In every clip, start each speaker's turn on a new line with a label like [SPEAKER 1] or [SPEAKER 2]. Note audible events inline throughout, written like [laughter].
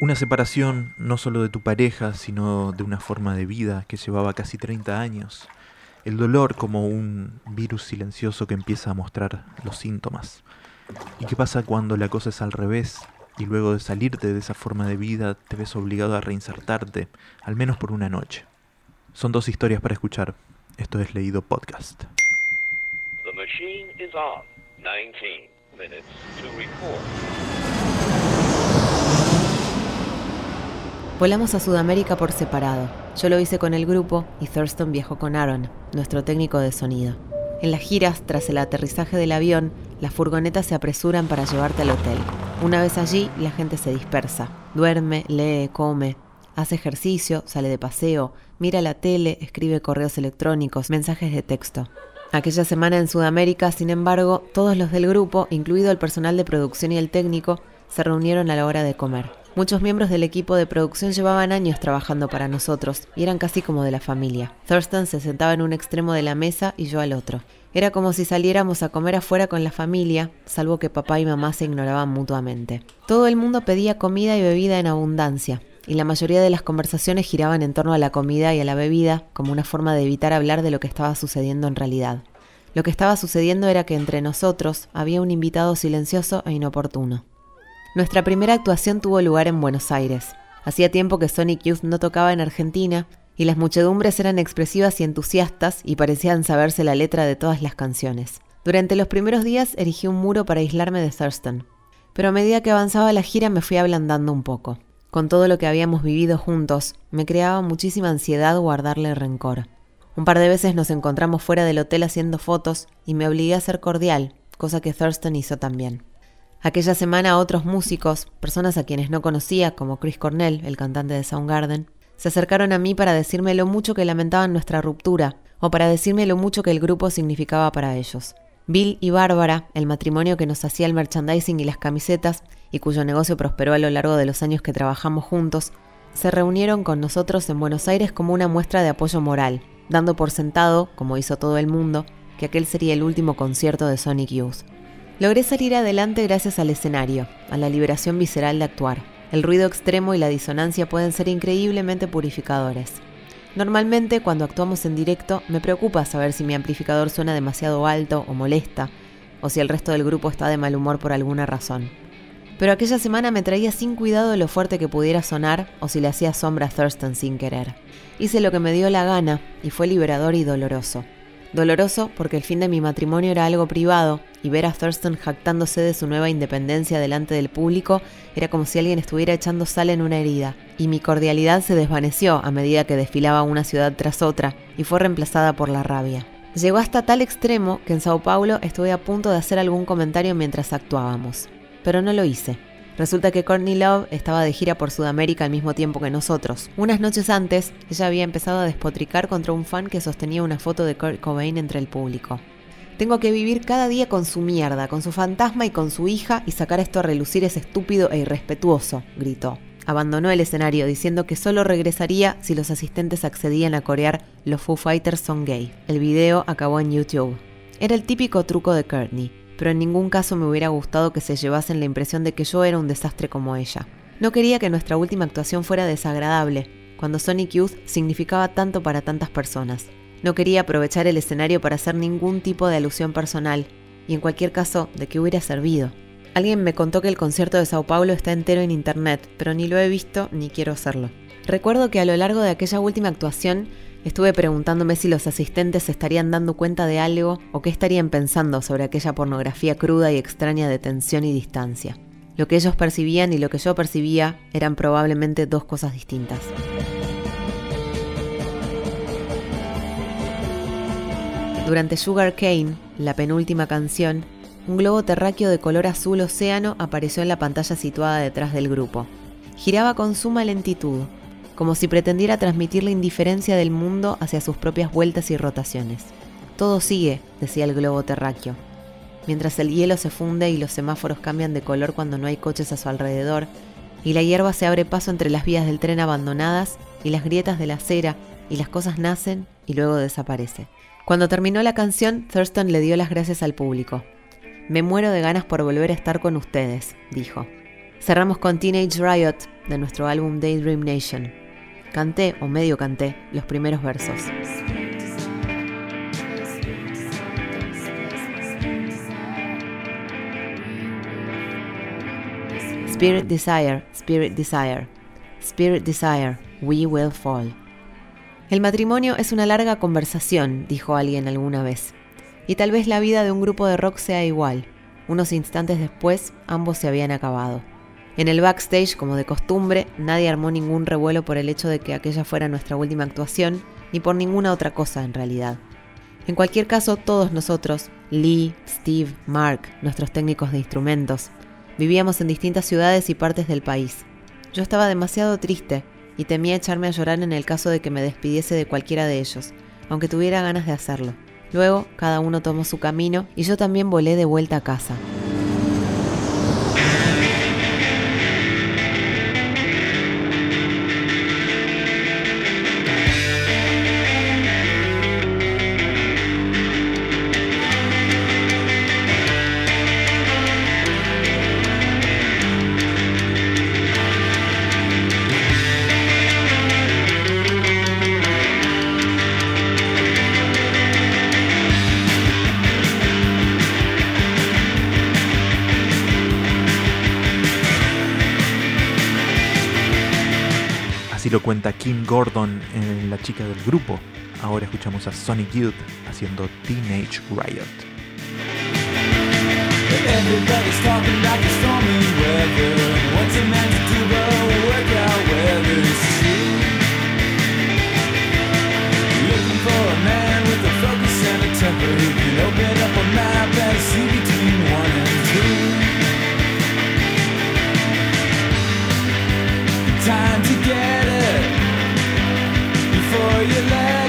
[SPEAKER 1] Una separación no solo de tu pareja, sino de una forma de vida que llevaba casi 30 años. El dolor como un virus silencioso que empieza a mostrar los síntomas. ¿Y qué pasa cuando la cosa es al revés? Y luego de salirte de esa forma de vida te ves obligado a reinsertarte, al menos por una noche. Son dos historias para escuchar. Esto es Leído Podcast. The machine is on. 19 minutes to
[SPEAKER 2] Volamos a Sudamérica por separado. Yo lo hice con el grupo y Thurston viajó con Aaron, nuestro técnico de sonido. En las giras, tras el aterrizaje del avión, las furgonetas se apresuran para llevarte al hotel. Una vez allí, la gente se dispersa. Duerme, lee, come, hace ejercicio, sale de paseo, mira la tele, escribe correos electrónicos, mensajes de texto. Aquella semana en Sudamérica, sin embargo, todos los del grupo, incluido el personal de producción y el técnico, se reunieron a la hora de comer. Muchos miembros del equipo de producción llevaban años trabajando para nosotros y eran casi como de la familia. Thurston se sentaba en un extremo de la mesa y yo al otro. Era como si saliéramos a comer afuera con la familia, salvo que papá y mamá se ignoraban mutuamente. Todo el mundo pedía comida y bebida en abundancia, y la mayoría de las conversaciones giraban en torno a la comida y a la bebida como una forma de evitar hablar de lo que estaba sucediendo en realidad. Lo que estaba sucediendo era que entre nosotros había un invitado silencioso e inoportuno. Nuestra primera actuación tuvo lugar en Buenos Aires. Hacía tiempo que Sonic Youth no tocaba en Argentina y las muchedumbres eran expresivas y entusiastas y parecían saberse la letra de todas las canciones. Durante los primeros días erigí un muro para aislarme de Thurston, pero a medida que avanzaba la gira me fui ablandando un poco. Con todo lo que habíamos vivido juntos, me creaba muchísima ansiedad guardarle rencor. Un par de veces nos encontramos fuera del hotel haciendo fotos y me obligué a ser cordial, cosa que Thurston hizo también. Aquella semana otros músicos, personas a quienes no conocía, como Chris Cornell, el cantante de Soundgarden, se acercaron a mí para decirme lo mucho que lamentaban nuestra ruptura, o para decirme lo mucho que el grupo significaba para ellos. Bill y Bárbara, el matrimonio que nos hacía el merchandising y las camisetas, y cuyo negocio prosperó a lo largo de los años que trabajamos juntos, se reunieron con nosotros en Buenos Aires como una muestra de apoyo moral, dando por sentado, como hizo todo el mundo, que aquel sería el último concierto de Sonic Youth. Logré salir adelante gracias al escenario, a la liberación visceral de actuar. El ruido extremo y la disonancia pueden ser increíblemente purificadores. Normalmente cuando actuamos en directo me preocupa saber si mi amplificador suena demasiado alto o molesta, o si el resto del grupo está de mal humor por alguna razón. Pero aquella semana me traía sin cuidado lo fuerte que pudiera sonar o si le hacía sombra a Thurston sin querer. Hice lo que me dio la gana y fue liberador y doloroso. Doloroso porque el fin de mi matrimonio era algo privado y ver a Thurston jactándose de su nueva independencia delante del público era como si alguien estuviera echando sal en una herida, y mi cordialidad se desvaneció a medida que desfilaba una ciudad tras otra y fue reemplazada por la rabia. Llegó hasta tal extremo que en Sao Paulo estuve a punto de hacer algún comentario mientras actuábamos, pero no lo hice. Resulta que Courtney Love estaba de gira por Sudamérica al mismo tiempo que nosotros. Unas noches antes, ella había empezado a despotricar contra un fan que sostenía una foto de Kurt Cobain entre el público. Tengo que vivir cada día con su mierda, con su fantasma y con su hija y sacar esto a relucir es estúpido e irrespetuoso, gritó. Abandonó el escenario diciendo que solo regresaría si los asistentes accedían a corear Los Foo Fighters son gay. El video acabó en YouTube. Era el típico truco de Courtney pero en ningún caso me hubiera gustado que se llevasen la impresión de que yo era un desastre como ella. No quería que nuestra última actuación fuera desagradable, cuando Sonic Youth significaba tanto para tantas personas. No quería aprovechar el escenario para hacer ningún tipo de alusión personal, y en cualquier caso, ¿de qué hubiera servido? Alguien me contó que el concierto de Sao Paulo está entero en internet, pero ni lo he visto ni quiero hacerlo. Recuerdo que a lo largo de aquella última actuación Estuve preguntándome si los asistentes estarían dando cuenta de algo o qué estarían pensando sobre aquella pornografía cruda y extraña de tensión y distancia. Lo que ellos percibían y lo que yo percibía eran probablemente dos cosas distintas. Durante Sugar Cane, la penúltima canción, un globo terráqueo de color azul océano apareció en la pantalla situada detrás del grupo. Giraba con suma lentitud, como si pretendiera transmitir la indiferencia del mundo hacia sus propias vueltas y rotaciones. Todo sigue, decía el globo terráqueo. Mientras el hielo se funde y los semáforos cambian de color cuando no hay coches a su alrededor, y la hierba se abre paso entre las vías del tren abandonadas y las grietas de la acera, y las cosas nacen y luego desaparece. Cuando terminó la canción, Thurston le dio las gracias al público. Me muero de ganas por volver a estar con ustedes, dijo. Cerramos con Teenage Riot, de nuestro álbum Daydream Nation. Canté, o medio canté, los primeros versos. Spirit Desire, Spirit Desire, Spirit Desire, We Will Fall. El matrimonio es una larga conversación, dijo alguien alguna vez. Y tal vez la vida de un grupo de rock sea igual. Unos instantes después, ambos se habían acabado. En el backstage, como de costumbre, nadie armó ningún revuelo por el hecho de que aquella fuera nuestra última actuación, ni por ninguna otra cosa en realidad. En cualquier caso, todos nosotros, Lee, Steve, Mark, nuestros técnicos de instrumentos, Vivíamos en distintas ciudades y partes del país. Yo estaba demasiado triste y temía echarme a llorar en el caso de que me despidiese de cualquiera de ellos, aunque tuviera ganas de hacerlo. Luego, cada uno tomó su camino y yo también volé de vuelta a casa.
[SPEAKER 1] Cuenta Kim Gordon en La chica del grupo. Ahora escuchamos a Sonic Youth haciendo Teenage Riot. you left.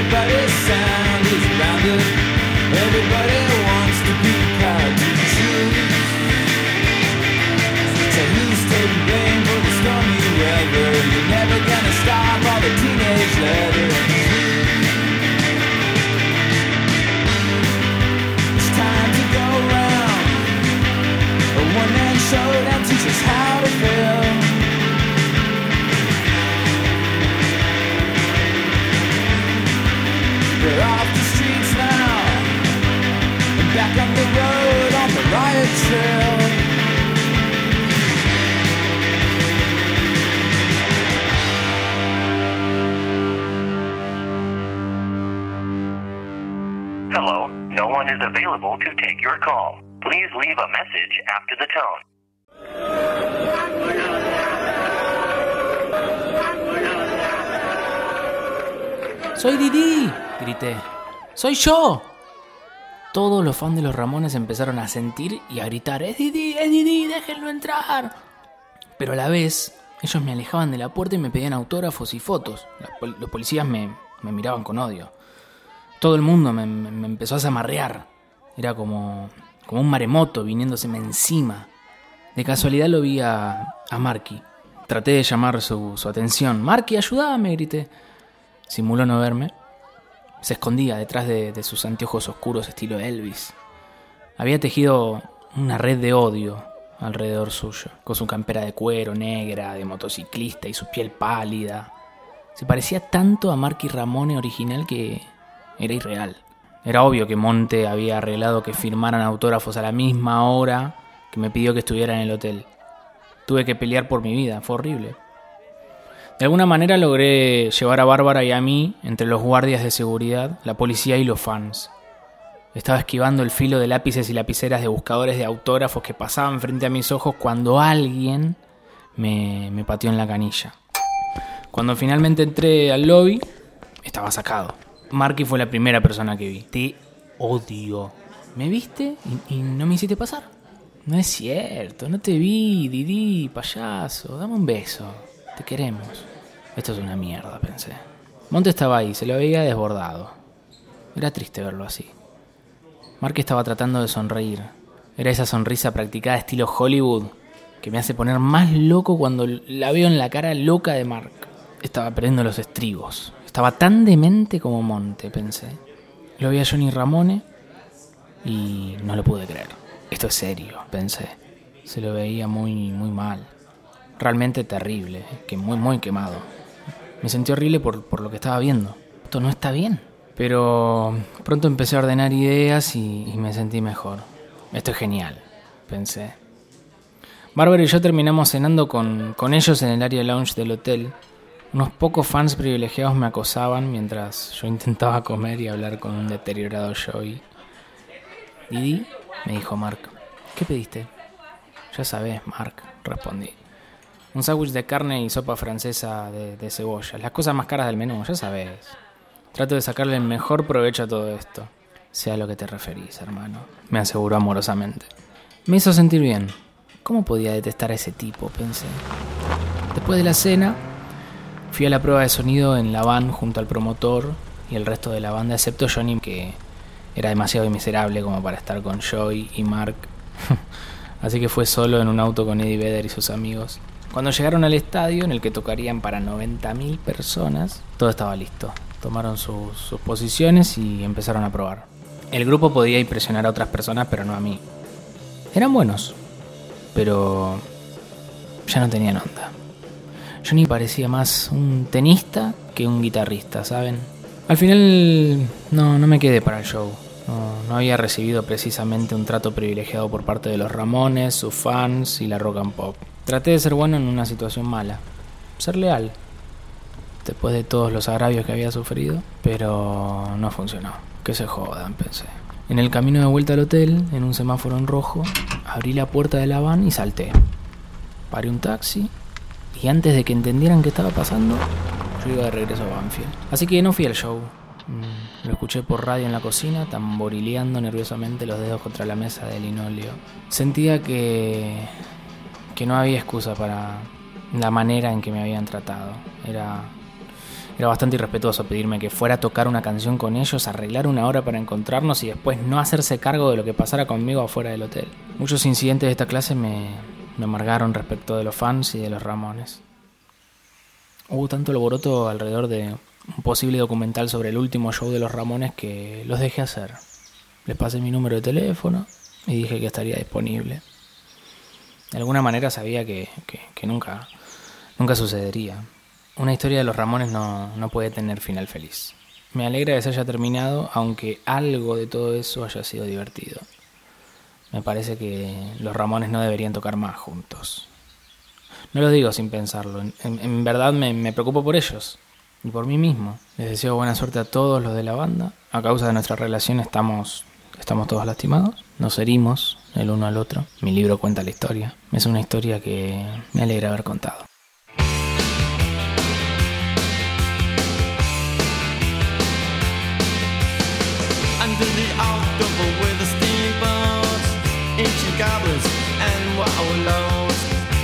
[SPEAKER 1] Everybody's sound is rounded. Everybody wants to be proud to choose. So who's taking blame for the stormy weather? You're never gonna stop all the teenage letters. It's time to go round. A
[SPEAKER 3] one-man show that teaches how. We're off the streets now, and back on the road on the riot trail.
[SPEAKER 4] Hello, no one is available to take your call. Please leave a message after the tone.
[SPEAKER 5] ¡Soy Didi! Grité. ¡Soy yo! Todos los fans de los Ramones empezaron a sentir y a gritar: ¡Es Didi! ¡Es Didi! ¡Déjenlo entrar! Pero a la vez, ellos me alejaban de la puerta y me pedían autógrafos y fotos. Los, pol- los policías me, miraban con odio. Todo el mundo me, empezó a zamarrear. Era como, como un maremoto viniéndoseme encima. De casualidad lo vi a, a Marky. Traté de llamar su, su atención. Marky, ayúdame, grité. Simuló no verme. Se escondía detrás de, sus anteojos oscuros estilo Elvis. Había tejido una red de odio alrededor suyo, con su campera de cuero negra, de motociclista y su piel pálida. Se parecía tanto a Marky Ramone original que era irreal. Era obvio que Monte había arreglado que firmaran autógrafos a la misma hora que me pidió que estuviera en el hotel. Tuve que pelear por mi vida, fue horrible. De alguna manera logré llevar a Bárbara y a mí entre los guardias de seguridad, la policía y los fans. Estaba esquivando el filo de lápices y lapiceras de buscadores de autógrafos que pasaban frente a mis ojos cuando alguien me, me pateó en la canilla. Cuando finalmente entré al lobby, estaba sacado. Marky fue la primera persona que vi. Te odio. ¿Me viste y, y no me hiciste pasar? No es cierto, no te vi, Didi, payaso. Dame un beso. Te queremos. Esto es una mierda, pensé. Monte estaba ahí, se lo veía desbordado. Era triste verlo así. Mark estaba tratando de sonreír. Era esa sonrisa practicada estilo Hollywood que me hace poner más loco cuando la veo en la cara loca de Mark. Estaba perdiendo los estribos. Estaba tan demente como Monte, pensé. Lo vi a Johnny Ramone y no lo pude creer. Esto es serio, pensé. Se lo veía muy, muy mal. Realmente terrible, que muy, muy quemado. Me sentí horrible por, por lo que estaba viendo. Esto no está bien. Pero pronto empecé a ordenar ideas y, me sentí mejor. Esto es genial, pensé. Bárbara y yo terminamos cenando con, con ellos en el área lounge del hotel. Unos pocos fans privilegiados me acosaban mientras yo intentaba comer y hablar con un deteriorado Joey. Didi, me dijo Mark, ¿qué pediste? Ya sabes, Mark, respondí. Un sándwich de carne y sopa francesa de, cebolla. Las cosas más caras del menú, ya sabes. Trato de sacarle el mejor provecho a todo esto. Sea lo que te referís, hermano. Me aseguró amorosamente. Me hizo sentir bien. ¿Cómo podía detestar a ese tipo? Pensé. Después de la cena, fui a la prueba de sonido en la van junto al promotor y el resto de la banda, excepto Johnny, que era demasiado miserable como para estar con Joy y Mark. [laughs] Así que fue solo en un auto con Eddie Vedder y sus amigos. Cuando llegaron al estadio, en el que tocarían para 90.000 personas, todo estaba listo. Tomaron sus, posiciones y empezaron a probar. El grupo podía impresionar a otras personas, pero no a mí. Eran buenos, pero ya no tenían onda. Johnny parecía más un tenista que un guitarrista, ¿saben? Al final no, no me quedé para el show. No, no había recibido precisamente un trato privilegiado por parte de los Ramones, sus fans y la rock and pop. Traté de ser bueno en una situación mala. Ser leal. Después de todos los agravios que había sufrido. Pero no funcionó. Que se jodan, pensé. En el camino de vuelta al hotel, en un semáforo en rojo, abrí la puerta de la van y salté. Paré un taxi y antes de que entendieran qué estaba pasando, yo iba de regreso a Banfield. Así que no fui al show. Mm, Lo escuché por radio en la cocina, tamborileando nerviosamente los dedos contra la mesa de linóleo. Sentía que que no había excusa para la manera en que me habían tratado. Era era bastante irrespetuoso pedirme que fuera a tocar una canción con ellos, arreglar una hora para encontrarnos y después no hacerse cargo de lo que pasara conmigo afuera del hotel. Muchos incidentes de esta clase me, me amargaron respecto de los fans y de los Ramones. Hubo tanto alboroto alrededor de un posible documental sobre el último show de los Ramones que los dejé hacer. Les pasé mi número de teléfono y dije que estaría disponible. De alguna manera sabía que, que- nunca, nunca sucedería. Una historia de los Ramones no, no puede tener final feliz. Me alegra que se haya terminado, aunque algo de todo eso haya sido divertido. Me parece que los Ramones no deberían tocar más juntos. No lo digo sin pensarlo, en, en- en verdad me, me preocupo por ellos y por mí mismo. Les deseo buena suerte a todos los de la banda. A causa de nuestra relación estamos, estamos todos lastimados. Nos herimos el uno al otro. Mi libro cuenta la historia. Es una historia que me alegra haber contado.
[SPEAKER 3] Under the October with the steamboats, ancient goblins and wallows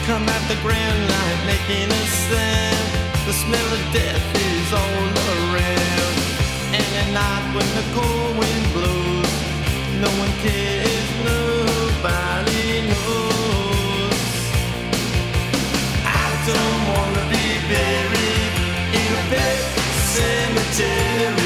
[SPEAKER 3] come at the grand line making a sound. The smell of death is all around. And at night when the cold wind blows, no one cares, cemetery.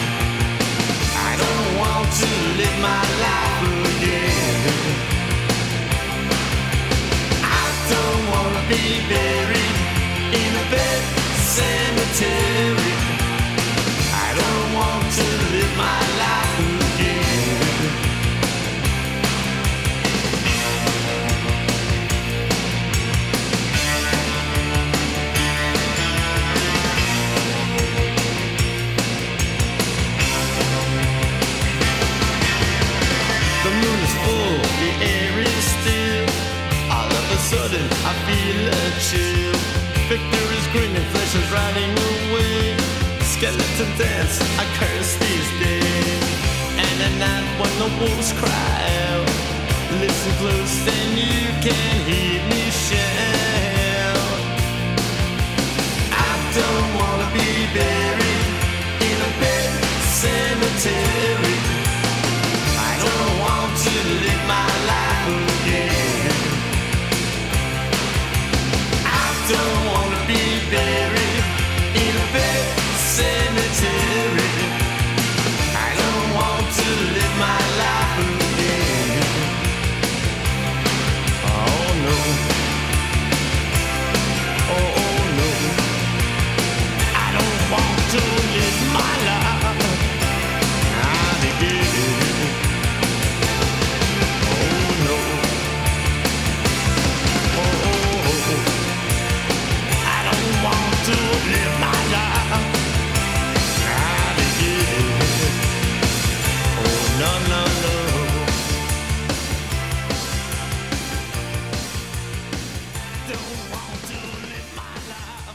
[SPEAKER 3] To live my life again. I don't wanna be buried in a cemetery. I don't want to live my life full, the air is still. All of a sudden, I feel a chill. Victor is grinning, flesh is riding away. Skeleton dance, I curse these days. And at night when the wolves cry out, listen close, then you can hear me shout.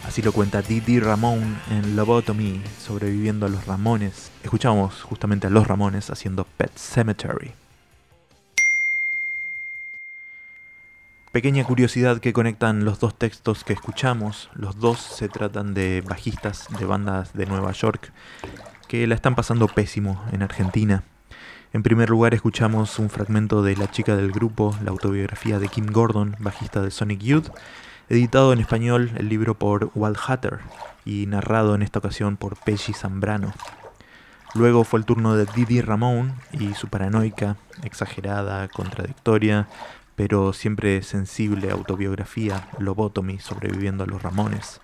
[SPEAKER 6] Así lo cuenta Didi Ramón en Lobotomy, sobreviviendo a los Ramones. Escuchamos justamente a los Ramones haciendo Pet Cemetery. Pequeña curiosidad que conectan los dos textos que escuchamos. Los dos se tratan de bajistas de bandas de Nueva York que la están pasando pésimo en Argentina. En primer lugar escuchamos un fragmento de La chica del grupo, la autobiografía de Kim Gordon, bajista de Sonic Youth, editado en español el libro por Walt Hatter y narrado en esta ocasión por Peggy Zambrano. Luego fue el turno de Didi Ramón y su paranoica, exagerada, contradictoria, pero siempre sensible autobiografía, Lobotomy, sobreviviendo a los Ramones.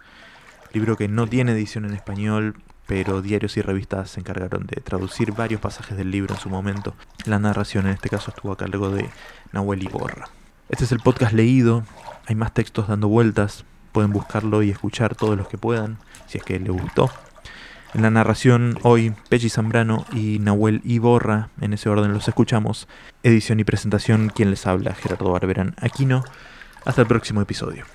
[SPEAKER 6] Libro que no tiene edición en español, pero diarios y revistas se encargaron de traducir varios pasajes del libro en su momento. La narración en este caso estuvo a cargo de Nahuel Iborra. Este es el podcast leído, hay más textos dando vueltas, pueden buscarlo y escuchar todos los que puedan, si es que les gustó. En la narración hoy, Pechi Zambrano y Nahuel Iborra, en ese orden los escuchamos. Edición y presentación, quien les habla, Gerardo Barberán Aquino. Hasta el próximo episodio.